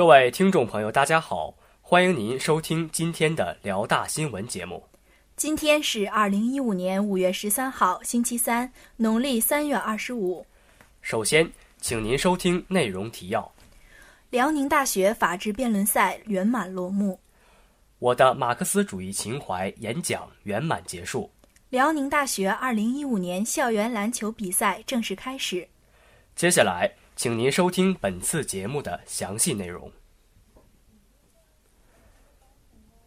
各位听众朋友，大家好，欢迎您收听今天的辽大新闻节目。今天是二零一五年五月十三号，星期三，农历三月二十五。首先，请您收听内容提要：辽宁大学法治辩论赛圆满落幕；我的马克思主义情怀演讲圆满结束；辽宁大学二零一五年校园篮球比赛正式开始。接下来，请您收听本次节目的详细内容。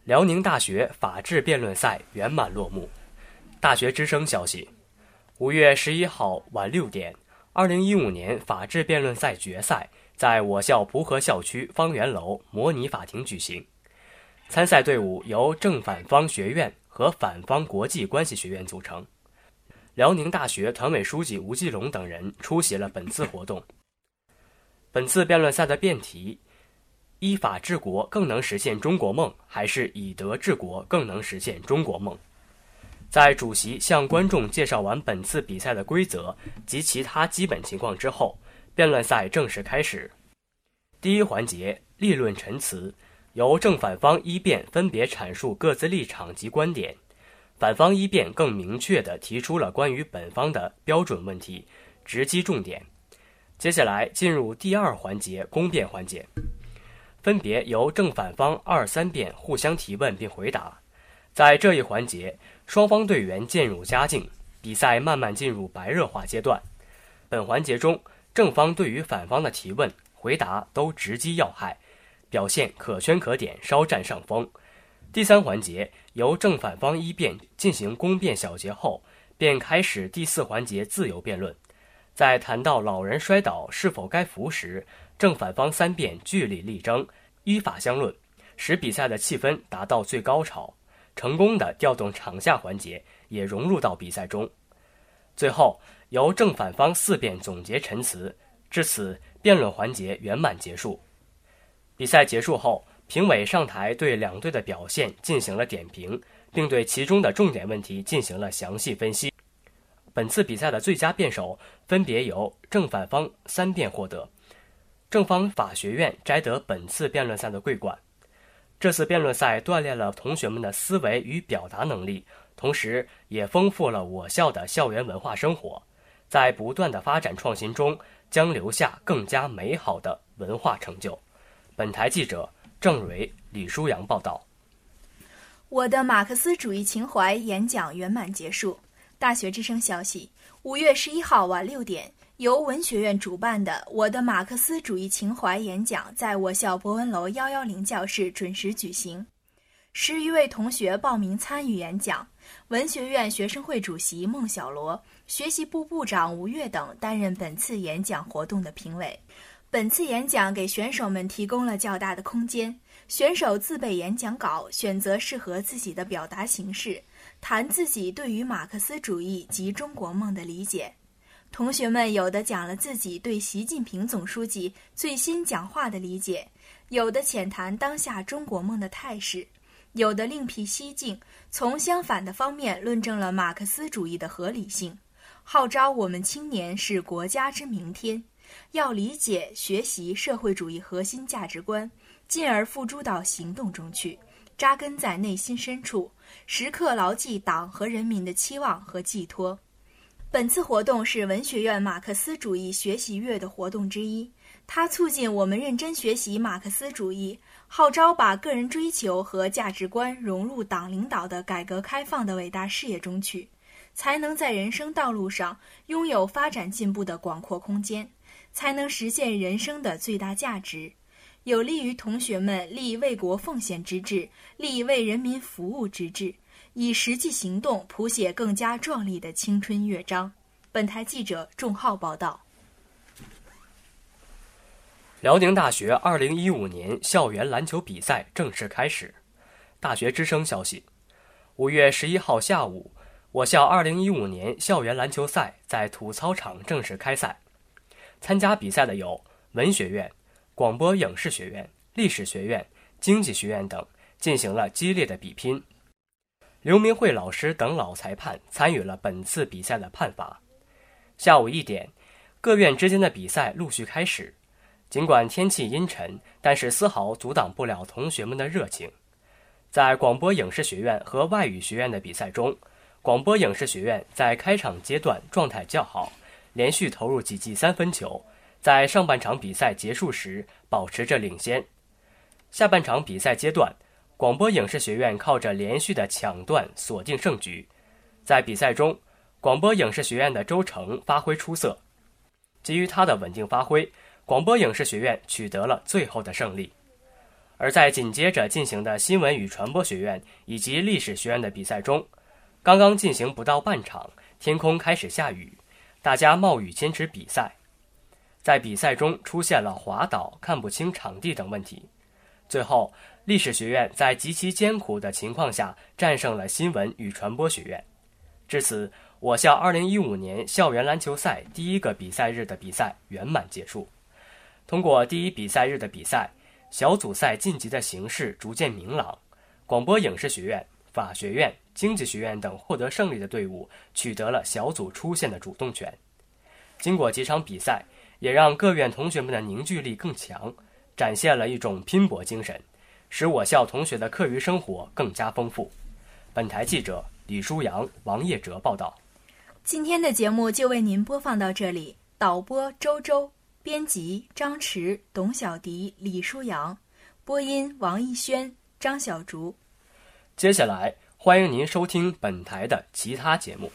辽宁大学法治辩论赛圆满落幕。大学之声消息：五月十一号晚六点，二零一五年法治辩论赛决赛在我校蒲河校区方圆楼模拟法庭举行。参赛队伍由正反方学院和反方国际关系学院组成。辽宁大学团委书记吴继龙等人出席了本次活动。本次辩论赛的辩题。依法治国更能实现中国梦，还是以德治国更能实现中国梦？在主席向观众介绍完本次比赛的规则及其他基本情况之后，辩论赛正式开始。第一环节立论陈词，由正反方一辩分别阐述各自立场及观点，反方一辩更明确地提出了关于本方的标准问题，直击重点。接下来进入第二环节公辩环节。分别由正反方二三辩互相提问并回答，在这一环节，双方队员渐入佳境，比赛慢慢进入白热化阶段。本环节中，正方对于反方的提问、回答都直击要害，表现可圈可点，稍占上风。第三环节由正反方一辩进行攻辩小结后，便开始第四环节自由辩论。在谈到老人摔倒是否该扶时，正反方三辩据理力争，依法相论，使比赛的气氛达到最高潮，成功的调动场下环节也融入到比赛中。最后由正反方四辩总结陈词，至此辩论环节圆满结束。比赛结束后，评委上台对两队的表现进行了点评，并对其中的重点问题进行了详细分析。本次比赛的最佳辩手分别由正反方三辩获得。正方法学院摘得本次辩论赛的桂冠。这次辩论赛锻炼了同学们的思维与表达能力，同时也丰富了我校的校园文化生活，在不断的发展创新中，将留下更加美好的文化成就。本台记者郑蕊、李舒阳报道。我的马克思主义情怀演讲圆满结束。大学之声消息：五月十一号晚六点。由文学院主办的《我的马克思主义情怀》演讲，在我校博文楼幺幺零教室准时举行。十余位同学报名参与演讲，文学院学生会主席孟小罗、学习部部长吴越等担任本次演讲活动的评委。本次演讲给选手们提供了较大的空间，选手自备演讲稿，选择适合自己的表达形式，谈自己对于马克思主义及中国梦的理解。同学们有的讲了自己对习近平总书记最新讲话的理解，有的浅谈当下中国梦的态势，有的另辟蹊径，从相反的方面论证了马克思主义的合理性，号召我们青年是国家之明天，要理解学习社会主义核心价值观，进而付诸到行动中去，扎根在内心深处，时刻牢记党和人民的期望和寄托。本次活动是文学院马克思主义学习月的活动之一，它促进我们认真学习马克思主义，号召把个人追求和价值观融入党领导的改革开放的伟大事业中去，才能在人生道路上拥有发展进步的广阔空间，才能实现人生的最大价值，有利于同学们立为国奉献之志，立为人民服务之志。以实际行动谱写更加壮丽的青春乐章。本台记者仲浩报道。辽宁大学二零一五年校园篮球比赛正式开始。大学之声消息：五月十一号下午，我校二零一五年校园篮球赛在土操场正式开赛。参加比赛的有文学院、广播影视学院、历史学院、经济学院等，进行了激烈的比拼。刘明慧老师等老裁判参与了本次比赛的判罚。下午一点，各院之间的比赛陆续开始。尽管天气阴沉，但是丝毫阻挡不了同学们的热情。在广播影视学院和外语学院的比赛中，广播影视学院在开场阶段状态较好，连续投入几记三分球，在上半场比赛结束时保持着领先。下半场比赛阶段，广播影视学院靠着连续的抢断锁定胜局。在比赛中，广播影视学院的周成发挥出色，基于他的稳定发挥，广播影视学院取得了最后的胜利。而在紧接着进行的新闻与传播学院以及历史学院的比赛中，刚刚进行不到半场，天空开始下雨，大家冒雨坚持比赛，在比赛中出现了滑倒、看不清场地等问题。最后，历史学院在极其艰苦的情况下战胜了新闻与传播学院。至此，我校2015年校园篮球赛第一个比赛日的比赛圆满结束。通过第一比赛日的比赛。小组赛晋级的形势逐渐明朗，广播影视学院、法学院、经济学院等获得胜利的队伍取得了小组出线的主动权。经过几场比赛，也让各院同学们的凝聚力更强，展现了一种拼搏精神，使我校同学的课余生活更加丰富。本台记者李舒阳、王叶哲报道。今天的节目就为您播放到这里，导播周周。编辑张弛、董小迪、李舒阳，播音王艺轩、张小竹。接下来，欢迎您收听本台的其他节目。